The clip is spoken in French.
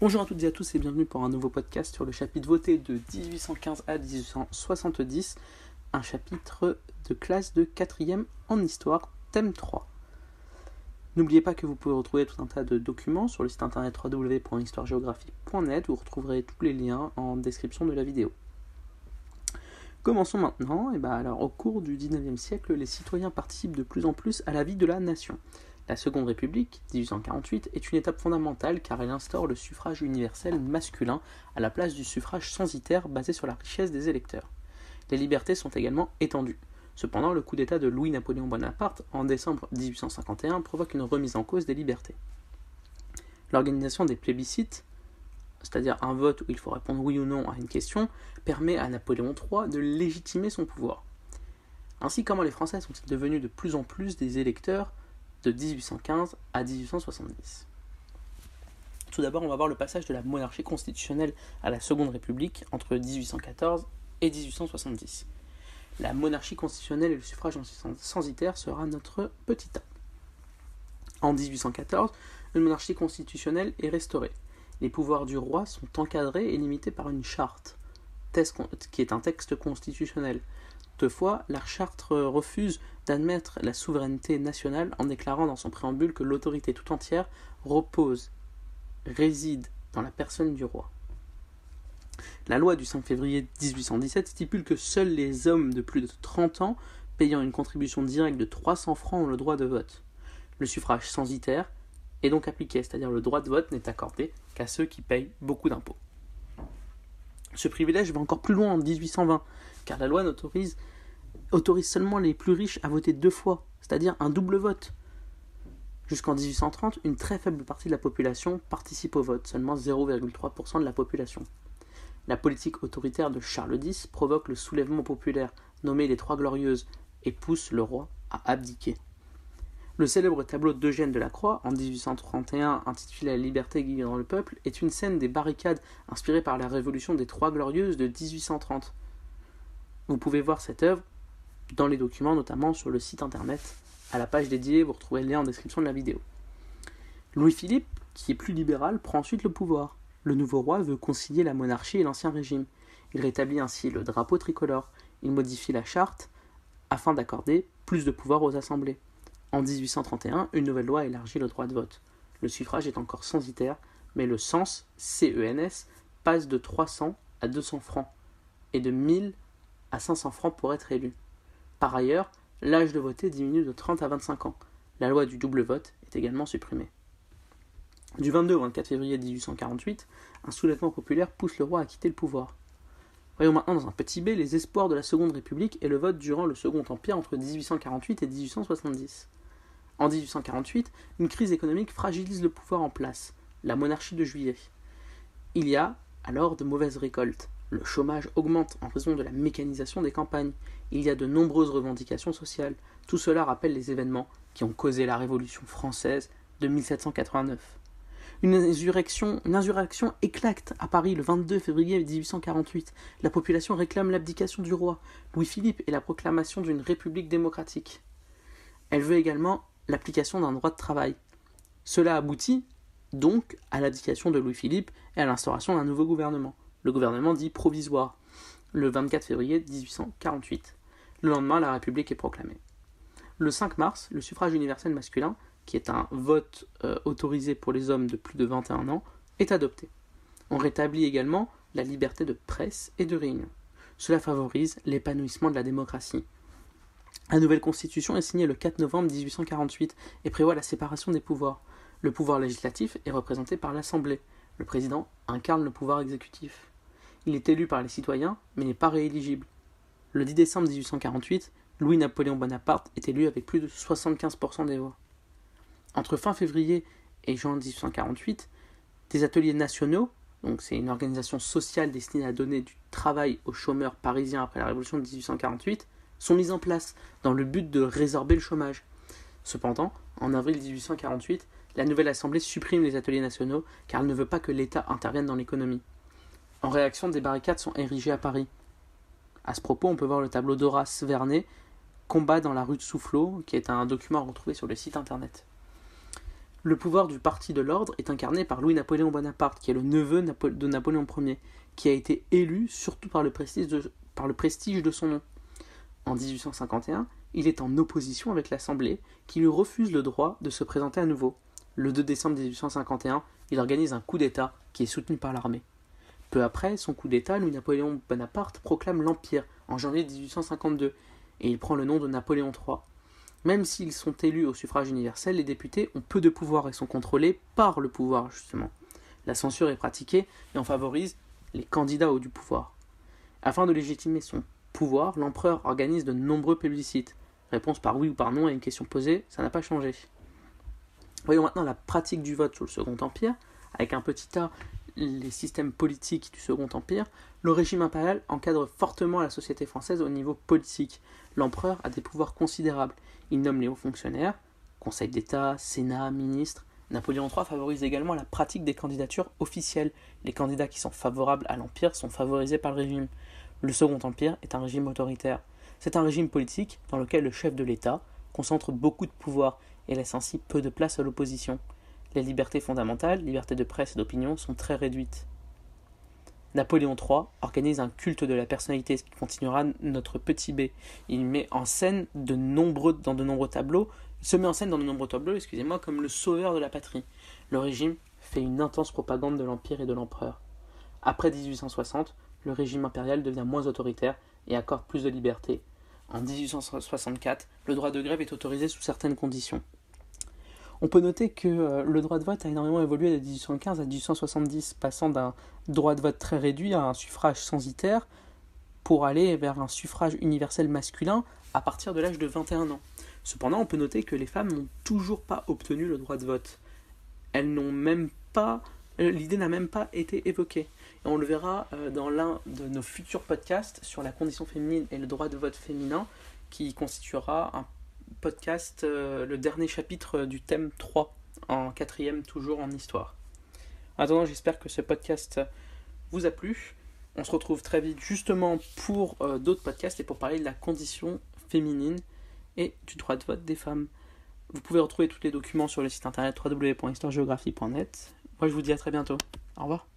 Bonjour à toutes et à tous et bienvenue pour un nouveau podcast sur le chapitre voté de 1815 à 1870, un chapitre de classe de 4ème en histoire, thème 3. N'oubliez pas que vous pouvez retrouver tout un tas de documents sur le site internet www.histoiregéographie.net vous retrouverez tous les liens en description de la vidéo. Commençons maintenant. Et ben alors, au cours du 19e siècle, les citoyens participent de plus en plus à la vie de la nation. La Seconde République, 1848, est une étape fondamentale car elle instaure le suffrage universel masculin à la place du suffrage censitaire basé sur la richesse des électeurs. Les libertés sont également étendues. Cependant, le coup d'État de Louis-Napoléon Bonaparte en décembre 1851 provoque une remise en cause des libertés. L'organisation des plébiscites, c'est-à-dire un vote où il faut répondre oui ou non à une question, permet à Napoléon III de légitimer son pouvoir. Ainsi, comment les Français sont-ils devenus de plus en plus des électeurs de 1815 à 1870. Tout d'abord, on va voir le passage de la monarchie constitutionnelle à la Seconde République entre 1814 et 1870. La monarchie constitutionnelle et le suffrage censitaire sera notre petit A. En 1814, une monarchie constitutionnelle est restaurée. Les pouvoirs du roi sont encadrés et limités par une charte, qui est un texte constitutionnel. Toutefois, la charte refuse d'admettre la souveraineté nationale en déclarant dans son préambule que l'autorité tout entière repose, réside dans la personne du roi. La loi du 5 février 1817 stipule que seuls les hommes de plus de 30 ans payant une contribution directe de 300 francs ont le droit de vote. Le suffrage censitaire est donc appliqué, c'est-à-dire le droit de vote n'est accordé qu'à ceux qui payent beaucoup d'impôts. Ce privilège va encore plus loin en 1820, car la loi n'autorise autorise seulement les plus riches à voter deux fois, c'est-à-dire un double vote. Jusqu'en 1830, une très faible partie de la population participe au vote, seulement 0,3% de la population. La politique autoritaire de Charles X provoque le soulèvement populaire nommé les Trois Glorieuses et pousse le roi à abdiquer. Le célèbre tableau d'Eugène Delacroix, en 1831 intitulé La liberté guidant le peuple, est une scène des barricades inspirée par la révolution des Trois Glorieuses de 1830. Vous pouvez voir cette œuvre dans les documents, notamment sur le site internet. À la page dédiée, vous retrouvez le lien en description de la vidéo. Louis-Philippe, qui est plus libéral, prend ensuite le pouvoir. Le nouveau roi veut concilier la monarchie et l'ancien régime. Il rétablit ainsi le drapeau tricolore. Il modifie la charte afin d'accorder plus de pouvoir aux assemblées. En 1831, une nouvelle loi élargit le droit de vote. Le suffrage est encore censitaire, mais le cens, CENS, passe de 300 à 200 francs et de 1000 à 500 francs pour être élu. Par ailleurs, l'âge de voter diminue de 30 à 25 ans. La loi du double vote est également supprimée. Du 22 au 24 février 1848, un soulèvement populaire pousse le roi à quitter le pouvoir. Voyons maintenant dans un petit b les espoirs de la Seconde République et le vote durant le Second Empire entre 1848 et 1870. En 1848, une crise économique fragilise le pouvoir en place, la monarchie de juillet. Il y a alors de mauvaises récoltes. Le chômage augmente en raison de la mécanisation des campagnes. Il y a de nombreuses revendications sociales. Tout cela rappelle les événements qui ont causé la Révolution française de 1789. Une insurrection, éclate à Paris le 22 février 1848. La population réclame l'abdication du roi Louis-Philippe et la proclamation d'une république démocratique. Elle veut également l'application d'un droit de travail. Cela aboutit donc à l'abdication de Louis-Philippe et à l'instauration d'un nouveau gouvernement le gouvernement dit provisoire, le 24 février 1848. Le lendemain, la République est proclamée. Le 5 mars, le suffrage universel masculin, qui est un vote euh, autorisé pour les hommes de plus de 21 ans, est adopté. On rétablit également la liberté de presse et de réunion. Cela favorise l'épanouissement de la démocratie. La nouvelle constitution est signée le 4 novembre 1848 et prévoit la séparation des pouvoirs. Le pouvoir législatif est représenté par l'Assemblée. Le président incarne le pouvoir exécutif. Il est élu par les citoyens, mais n'est pas rééligible. Le 10 décembre 1848, Louis-Napoléon Bonaparte est élu avec plus de 75% des voix. Entre fin février et juin 1848, des ateliers nationaux, donc c'est une organisation sociale destinée à donner du travail aux chômeurs parisiens après la Révolution de 1848, sont mis en place dans le but de résorber le chômage. Cependant, en avril 1848, la nouvelle Assemblée supprime les ateliers nationaux car elle ne veut pas que l'État intervienne dans l'économie. En réaction, des barricades sont érigées à Paris. À ce propos, on peut voir le tableau d'Horace Vernet, Combat dans la rue de Soufflot, qui est un document retrouvé sur le site internet. Le pouvoir du Parti de l'Ordre est incarné par Louis-Napoléon Bonaparte, qui est le neveu de Napoléon Ier, qui a été élu surtout par le prestige de, par le prestige de son nom. En 1851, il est en opposition avec l'Assemblée, qui lui refuse le droit de se présenter à nouveau. Le 2 décembre 1851, il organise un coup d'État qui est soutenu par l'armée. Peu après son coup d'État, Louis-Napoléon Bonaparte proclame l'Empire en janvier 1852 et il prend le nom de Napoléon III. Même s'ils sont élus au suffrage universel, les députés ont peu de pouvoir et sont contrôlés par le pouvoir, justement. La censure est pratiquée et on favorise les candidats au du pouvoir. Afin de légitimer son pouvoir, l'empereur organise de nombreux plébiscites. Réponse par oui ou par non à une question posée, ça n'a pas changé. Voyons maintenant la pratique du vote sous le Second Empire. Avec un petit a, les systèmes politiques du Second Empire, le régime impérial encadre fortement la société française au niveau politique. L'empereur a des pouvoirs considérables. Il nomme les hauts fonctionnaires, Conseil d'État, Sénat, ministres. Napoléon III favorise également la pratique des candidatures officielles. Les candidats qui sont favorables à l'Empire sont favorisés par le régime. Le Second Empire est un régime autoritaire. C'est un régime politique dans lequel le chef de l'État concentre beaucoup de pouvoir et laisse ainsi peu de place à l'opposition. Les libertés fondamentales, liberté de presse et d'opinion, sont très réduites. Napoléon III organise un culte de la personnalité, ce qui continuera notre petit B. Il met en scène de nombreux, dans de nombreux tableaux, se met en scène dans de nombreux tableaux, excusez-moi, comme le sauveur de la patrie. Le régime fait une intense propagande de l'empire et de l'empereur. Après 1860, le régime impérial devient moins autoritaire et accorde plus de liberté. En 1864, le droit de grève est autorisé sous certaines conditions. On peut noter que euh, le droit de vote a énormément évolué de 1815 à 1870, passant d'un droit de vote très réduit à un suffrage censitaire pour aller vers un suffrage universel masculin à partir de l'âge de 21 ans. Cependant, on peut noter que les femmes n'ont toujours pas obtenu le droit de vote. Euh, l'idée n'a même pas été évoquée. Et on le verra euh, dans l'un de nos futurs podcasts sur la condition féminine et le droit de vote féminin, qui constituera un podcast, euh, le dernier chapitre du thème 3, en quatrième toujours en histoire. En attendant, j'espère que ce podcast vous a plu. On se retrouve très vite justement pour euh, d'autres podcasts et pour parler de la condition féminine et du droit de vote des femmes. Vous pouvez retrouver tous les documents sur le site internet www.histoiregéographie.net. Moi je vous dis à très bientôt. Au revoir.